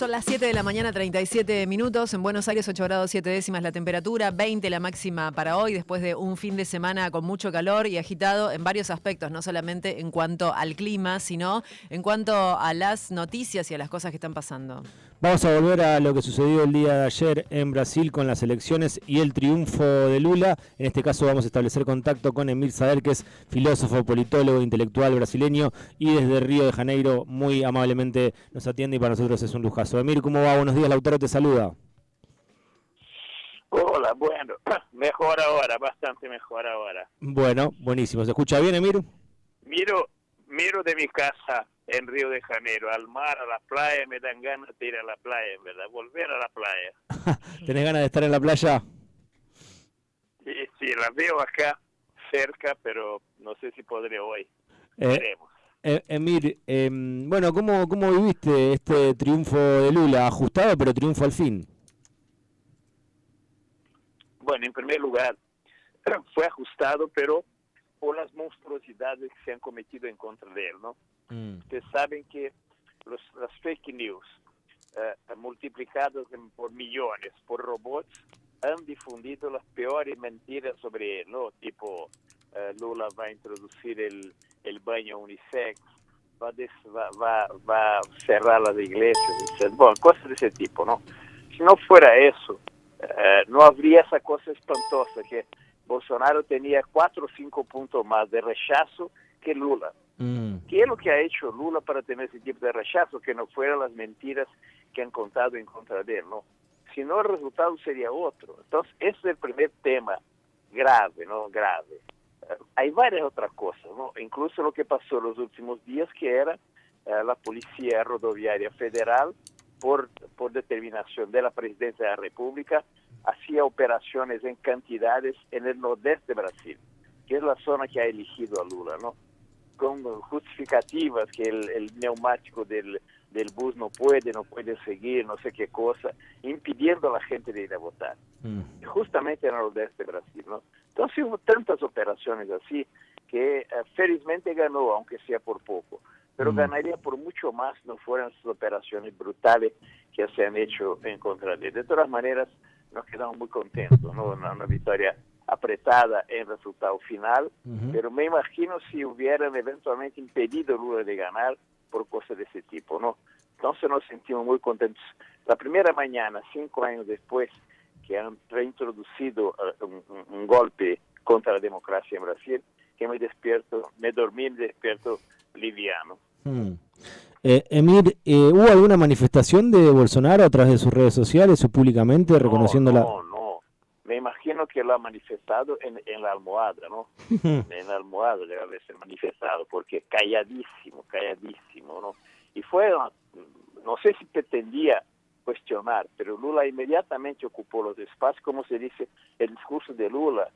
Son las 7 de la mañana, 37 minutos. En Buenos Aires, 8 grados 7 décimas la temperatura, 20 la máxima para hoy, después de un fin de semana con mucho calor y agitado en varios aspectos, no solamente en cuanto al clima, sino en cuanto a las noticias y a las cosas que están pasando. Vamos a volver a lo que sucedió el día de ayer en Brasil con las elecciones y el triunfo de Lula. En este caso vamos a establecer contacto con Emir Sader, que es filósofo, politólogo, intelectual brasileño y desde Río de Janeiro muy amablemente nos atiende y para nosotros es un lujazo. Emir, ¿cómo va? Buenos días, Lautaro te saluda. Hola, bueno, mejor ahora, bastante mejor ahora. Bueno, buenísimo. ¿Se escucha bien, Emir? Miro, miro de mi casa en Río de Janeiro, al mar, a la playa, me dan ganas de ir a la playa, en verdad, volver a la playa. ¿Tenés ganas de estar en la playa? Sí, sí, la veo acá cerca, pero no sé si podré hoy. Eh, Veremos. eh, Emir, em, bueno, ¿cómo, ¿cómo viviste este triunfo de Lula? Ajustado, pero triunfo al fin. Bueno, en primer lugar, fue ajustado, pero por las monstruosidades que se han cometido en contra de él, ¿no? Ustedes saben que las fake news eh, multiplicadas por millones por robots han difundido las peores mentiras sobre él. Tipo, eh, Lula va a introducir el, el baño unisex, va va, cerrar las iglesias, etc. Cosas de ese tipo, ¿no? Si no fuera eso, eh, no habría esa cosa espantosa que Bolsonaro tenía cuatro o cinco puntos más de rechazo que Lula. Mm, ¿Qué es lo que ha hecho Lula para tener ese tipo de rechazo? Que no fueran las mentiras que han contado en contra de él, ¿no? Si no, el resultado sería otro. Entonces, ese es el primer tema grave, ¿no? Grave. Eh, hay varias otras cosas, ¿no? Incluso lo que pasó en los últimos días, que era eh, la Policía Rodoviaria Federal, por, por determinación de la Presidencia de la República, hacía operaciones en cantidades en el nordeste de Brasil, que es la zona que ha elegido a Lula, ¿no? Con justificativas que el, el neumático del, del bus no puede, no puede seguir, no sé qué cosa, impidiendo a la gente de ir a votar. mm. Justamente en el nordeste de Brasil, ¿no? Entonces hubo tantas operaciones así que eh, felizmente ganó, aunque sea por poco, pero Mm. ganaría por mucho más no fueran esas operaciones brutales que se han hecho en contra de él. De todas maneras, nos quedamos muy contentos, ¿no? Una, una victoria apretada en resultado final, Ujú. pero me imagino si hubieran eventualmente impedido a Lula de ganar por cosas de ese tipo, ¿no? Entonces nos sentimos muy contentos. La primera mañana, cinco años después, que han reintroducido eh, un, un- golpe contra la democracia en Brasil, que me despierto, me dormí y me despierto liviano. Mm. Eh, Emir, eh, ¿hubo alguna manifestación de Bolsonaro a través de sus redes sociales o públicamente reconociendo no, la... No, no. Me imagino que lo ha manifestado en, en la almohada, ¿no? en la almohada debe haberse manifestado, porque calladísimo, calladísimo, ¿no? Y fue, no sé si pretendía cuestionar, pero Lula inmediatamente ocupó los espacios, como se dice, el discurso de Lula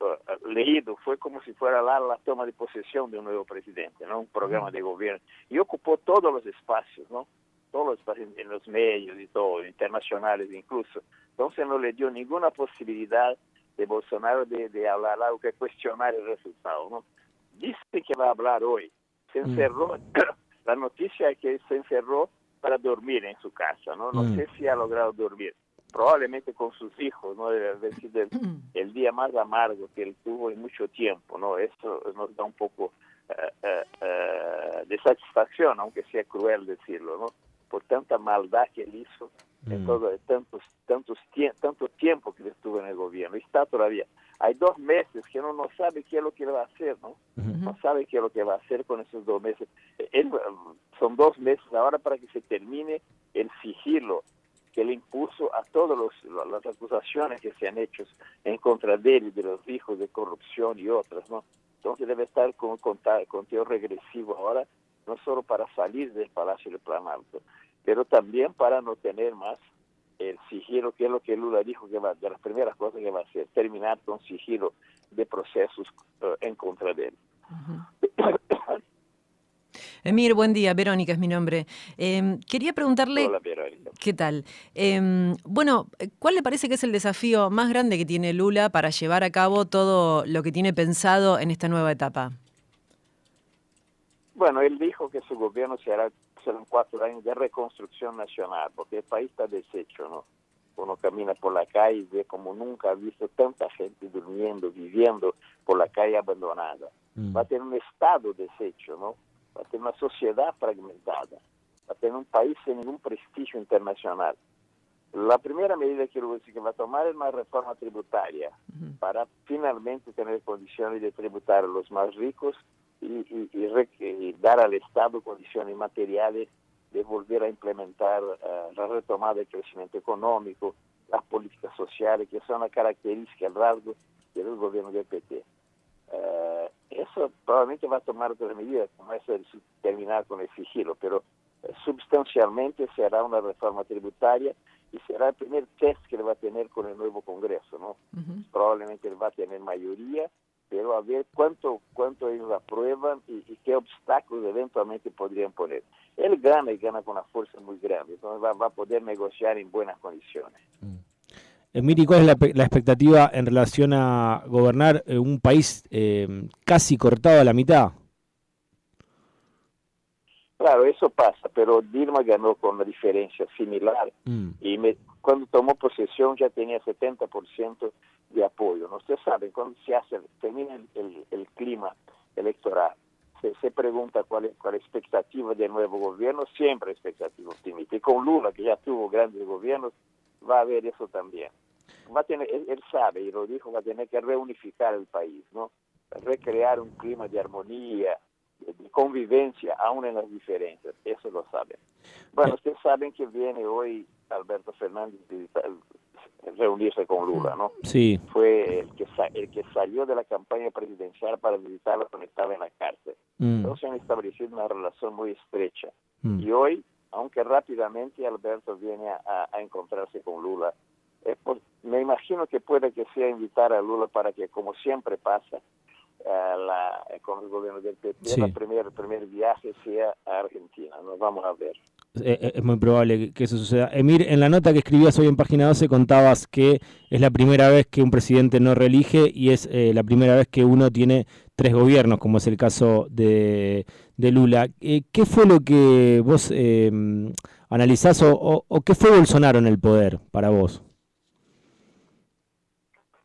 uh, leído fue como si fuera la, la toma de posesión de un nuevo presidente, ¿no? Un programa de gobierno. Y ocupó todos los espacios, ¿no? Todos los en los medios y todo, internacionales incluso. Entonces no le dio ninguna posibilidad de Bolsonaro de, de hablar algo que cuestionar el resultado, ¿no? Dice que va a hablar hoy. Se Mm. encerró, la noticia es que se encerró para dormir en su casa, ¿no? No Mm. sé si ha logrado dormir. Probablemente con sus hijos, ¿no? Debe haber sido el, el día más amargo que él tuvo en mucho tiempo, ¿no? Eso nos da un poco eh, eh, eh, de satisfacción, aunque sea cruel decirlo, ¿no? Por tanta maldad que él hizo en Mm. todo de tantos tantos tanto tiempo que él estuvo en el gobierno. Está todavía. Hay dos meses que uno no sabe qué es lo que él va a hacer no no sabe qué es lo que va a hacer con esos dos meses. Él, um, son dos meses ahora para que se termine el sigilo que le impuso a todas las acusaciones que se han hecho en contra de él y de los hijos de corrupción y otras no entonces debe estar con con conteo regresivo ahora no solo para salir del Palacio del Planalto pero también para no tener más el sigilo, que es lo que Lula dijo que va, de las primeras cosas que va a hacer, terminar con sigilo de procesos eh, en contra de él. Emir, buen día. Verónica es mi nombre. Eh, quería preguntarle... Hola, Verónica. ¿Qué tal? Eh, bueno, ¿cuál le parece que es el desafío más grande que tiene Lula para llevar a cabo todo lo que tiene pensado en esta nueva etapa? Bueno, él dijo que su gobierno será serán cuatro años de reconstrucción nacional, porque el país está deshecho, ¿no? Uno camina por la calle y ve como nunca ha visto tanta gente durmiendo, viviendo por la calle abandonada. Mm. Va a tener un Estado deshecho, ¿no? Va a tener una sociedad fragmentada, va a tener un país sin ningún prestigio internacional. La primera medida que que va a tomar es una reforma tributaria para finalmente tener condiciones de tributar a los más ricos y, dar al Estado condiciones materiales de volver a implementar eh, la retomada del crecimiento económico, las políticas sociales, que son las características, el rasgo del gobierno del PT. Eh, eso probablemente va a tomar otras medidas, como eso de terminar con el sigilo, pero eh, sustancialmente será una reforma tributaria y será el primer test que le va a tener con el nuevo Congreso, ¿no? Probablemente él va a tener mayoría, pero a ver cuánto, cuánto ellos aprueban y, qué obstáculos eventualmente podrían poner. Él gana y gana con una fuerza muy grande, entonces va, a poder negociar en buenas condiciones. Mm. Emiri, ¿cuál es la, expectativa en relación a gobernar eh, un país eh, casi cortado a la mitad? Claro, eso pasa, pero Dilma ganó con una diferencia similar mm. y cuando tomó posesión ya tenía 70% de apoyo. ¿no? Ustedes saben, cuando se hace, termina el, clima electoral, se, pregunta cuál es, la expectativa del nuevo gobierno, siempre expectativa optimista. Y con Lula, que ya tuvo grandes gobiernos, va a haber eso también. Va a tener, él, él sabe, y lo dijo, va a tener que reunificar el país, ¿no? recrear un clima de armonía, de convivencia aún en las diferencias, eso lo saben. Bueno, ustedes saben que viene hoy Alberto Fernández reunirse con Lula, ¿no? Sí. Fue el que, el que salió de la campaña presidencial para visitarlo cuando estaba en la cárcel. Mm. Entonces han establecido una relación muy estrecha. Mm. Y hoy, aunque rápidamente Alberto viene a, encontrarse con Lula, me imagino que puede que sea invitar a Lula para que, como siempre pasa, la, con el gobierno del PP, el primer viaje sea a Argentina. Nos vamos a ver. Eh, eh, es muy probable que eso suceda. Emir, en la nota que escribías hoy en página 12 contabas que es la primera vez que un presidente no reelige y es eh, la primera vez que uno tiene tres gobiernos, como es el caso de, de Lula. ¿Qué fue lo que vos analizás o, qué fue Bolsonaro en el poder para vos?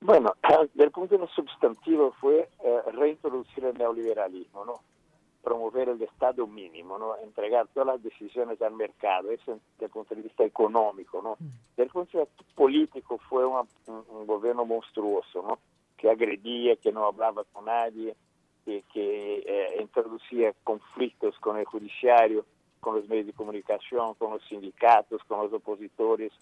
Bueno, del punto de vista sustantivo fue eh, reintroducir el neoliberalismo, ¿no? Promover el Estado mínimo, ¿no? entregar todas las decisiones al mercado, eso desde el punto de vista económico. ¿no? Mm. Desde el punto de vista político fue un, gobierno monstruoso, ¿no? que agredía, que no hablaba con nadie, que, que eh, introducía conflictos con el judiciario, con los medios de comunicación, con los sindicatos, con los opositores.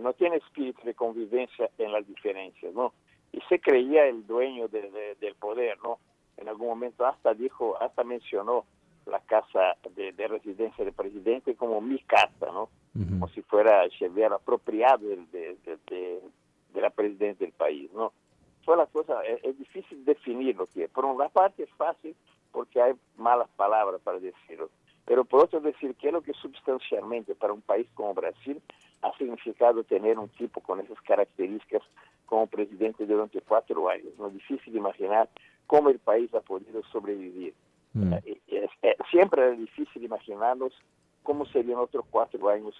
No tiene espíritu de convivencia en las diferencias, ¿no? y se creía el dueño del poder, ¿no? En algún momento hasta dijo, hasta mencionó la casa de, residencia del presidente como mi casa, ¿no? Como si fuera, se hubiera apropiado de, la presidencia del país, ¿no? Fue la cosa, es, difícil definir lo que es. Por una parte es fácil porque hay malas palabras para decirlo, pero por otro decir que es lo que sustancialmente para un país como Brasil ha significado tener un tipo con esas características como presidente durante cuatro años. No es difícil imaginar cómo el país ha podido sobrevivir. Mm. Siempre era difícil imaginarnos cómo serían otros cuatro años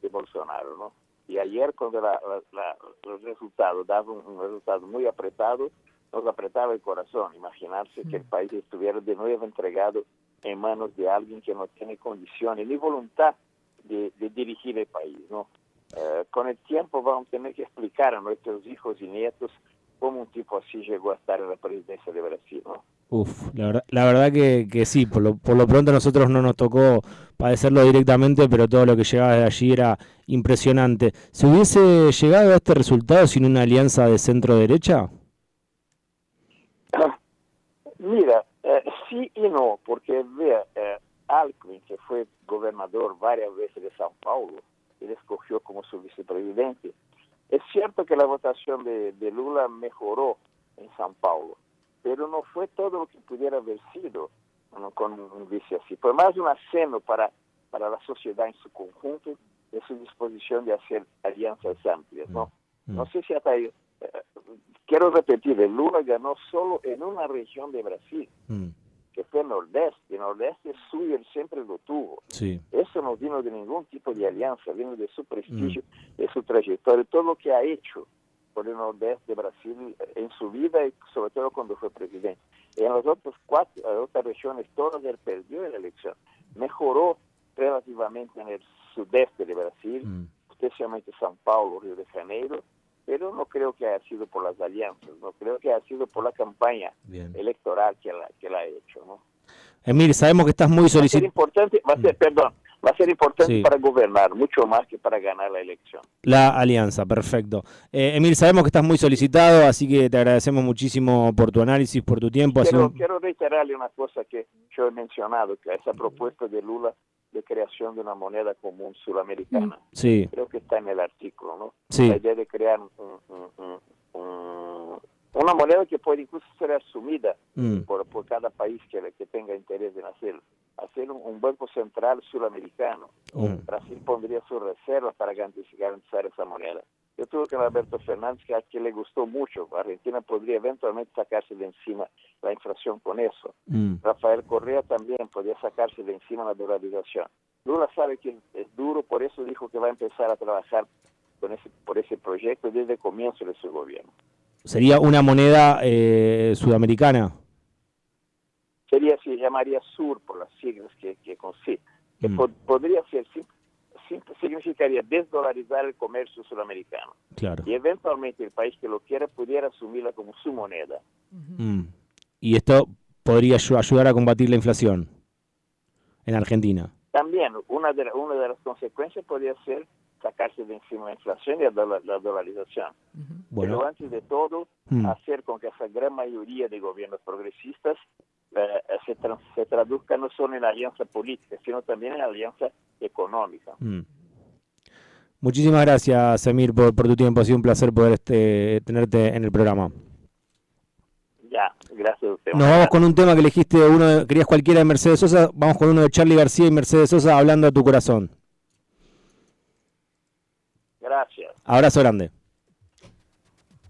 de Bolsonaro, ¿no? Y ayer cuando los resultados daban un, resultado muy apretado, nos apretaba el corazón imaginarse que el mm. país estuviera de nuevo entregado en manos de alguien que no tiene condiciones ni voluntad de, de dirigir el país, ¿no? Eh, con el tiempo vamos a tener que explicar a nuestros hijos y nietos cómo un tipo así llegó a estar en la presidencia de Brasil. ¿no? Uf, la verdad, la verdad que, que sí, por lo, por lo pronto a nosotros no nos tocó padecerlo directamente, pero todo lo que llegaba de allí era impresionante. ¿Se hubiese llegado a este resultado sin una alianza de centro-derecha? Mira, eh, sí y no, porque vea, eh, Alckmin, que fue gobernador varias veces de São Paulo, él escogió como su vicepresidente. Es cierto que la votación de, Lula mejoró en San Paulo, pero no fue todo lo que pudiera haber sido con un vice así. Fue más un aceno para, para la sociedad en su conjunto de su disposición de hacer alianzas amplias. No, mm. no sé si hasta ahí. Eh, quiero repetir, Lula ganó solo en una región de Brasil. Mm que fue Nordeste. El Nordeste suyo él siempre lo tuvo. Sí. Eso no vino de ningún tipo de alianza, vino de su prestigio, mm. de su trayectoria, todo lo que ha hecho por el nordeste de Brasil en su vida y sobre todo cuando fue presidente. En las otras cuatro otras regiones, todas él perdió la elección. Mejoró relativamente en el sudeste de Brasil, mm. especialmente São Paulo, Río de Janeiro, pero no creo que haya sido por las alianzas, no creo que haya sido por la campaña electoral que la, que la ha hecho. ¿no? Emir, sabemos que estás muy solicitado. importante, va a ser, mm. perdón, va a ser importante para gobernar, mucho más que para ganar la elección. La alianza, perfecto. Eh, Emil, sabemos que estás muy solicitado, así que te agradecemos muchísimo por tu análisis, por tu tiempo. Quiero, quiero reiterarle una cosa que yo he mencionado, que esa propuesta de Lula de creación de una moneda común sudamericana. Sí. Creo que está en el artículo, ¿no? Sí. La idea de crear una moneda que puede incluso ser asumida mm. por, por, cada país que, que tenga interés en hacerlo. Hacer un, banco central sudamericano. Mm. Brasil pondría sus reservas para garantizar esa moneda. Yo tuve con Alberto Fernández que a quien le gustó mucho. Argentina podría eventualmente sacarse de encima la inflación con eso. Mm. Rafael Correa también podría sacarse de encima la dolarización. Lula sabe que es duro, por eso dijo que va a empezar a trabajar con ese, por ese proyecto desde el comienzo de su gobierno. ¿Sería una moneda eh, sudamericana? Sería, se llamaría SUR por las siglas que, que, que mm. podría ser significaría desdolarizar el comercio sudamericano. Claro. Y eventualmente el país que lo quiera pudiera asumirla como su moneda. Mm. Y esto podría ayudar a combatir la inflación en Argentina. También, una de, una de las consecuencias podría ser sacarse de encima la inflación y la, dolarización. Pero antes de todo, mm. hacer con que esa gran mayoría de gobiernos progresistas eh, se, se, traduzca no solo en alianza política, sino también en alianza económica. Mm. Muchísimas gracias, Semir, por, tu tiempo. Ha sido un placer poder este, tenerte en el programa. Ya, gracias a usted. Nos vamos con un tema que elegiste, uno querías cualquiera de Mercedes Sosa, vamos con uno de Charlie García y Mercedes Sosa, hablando a tu corazón. Gracias. Abrazo grande.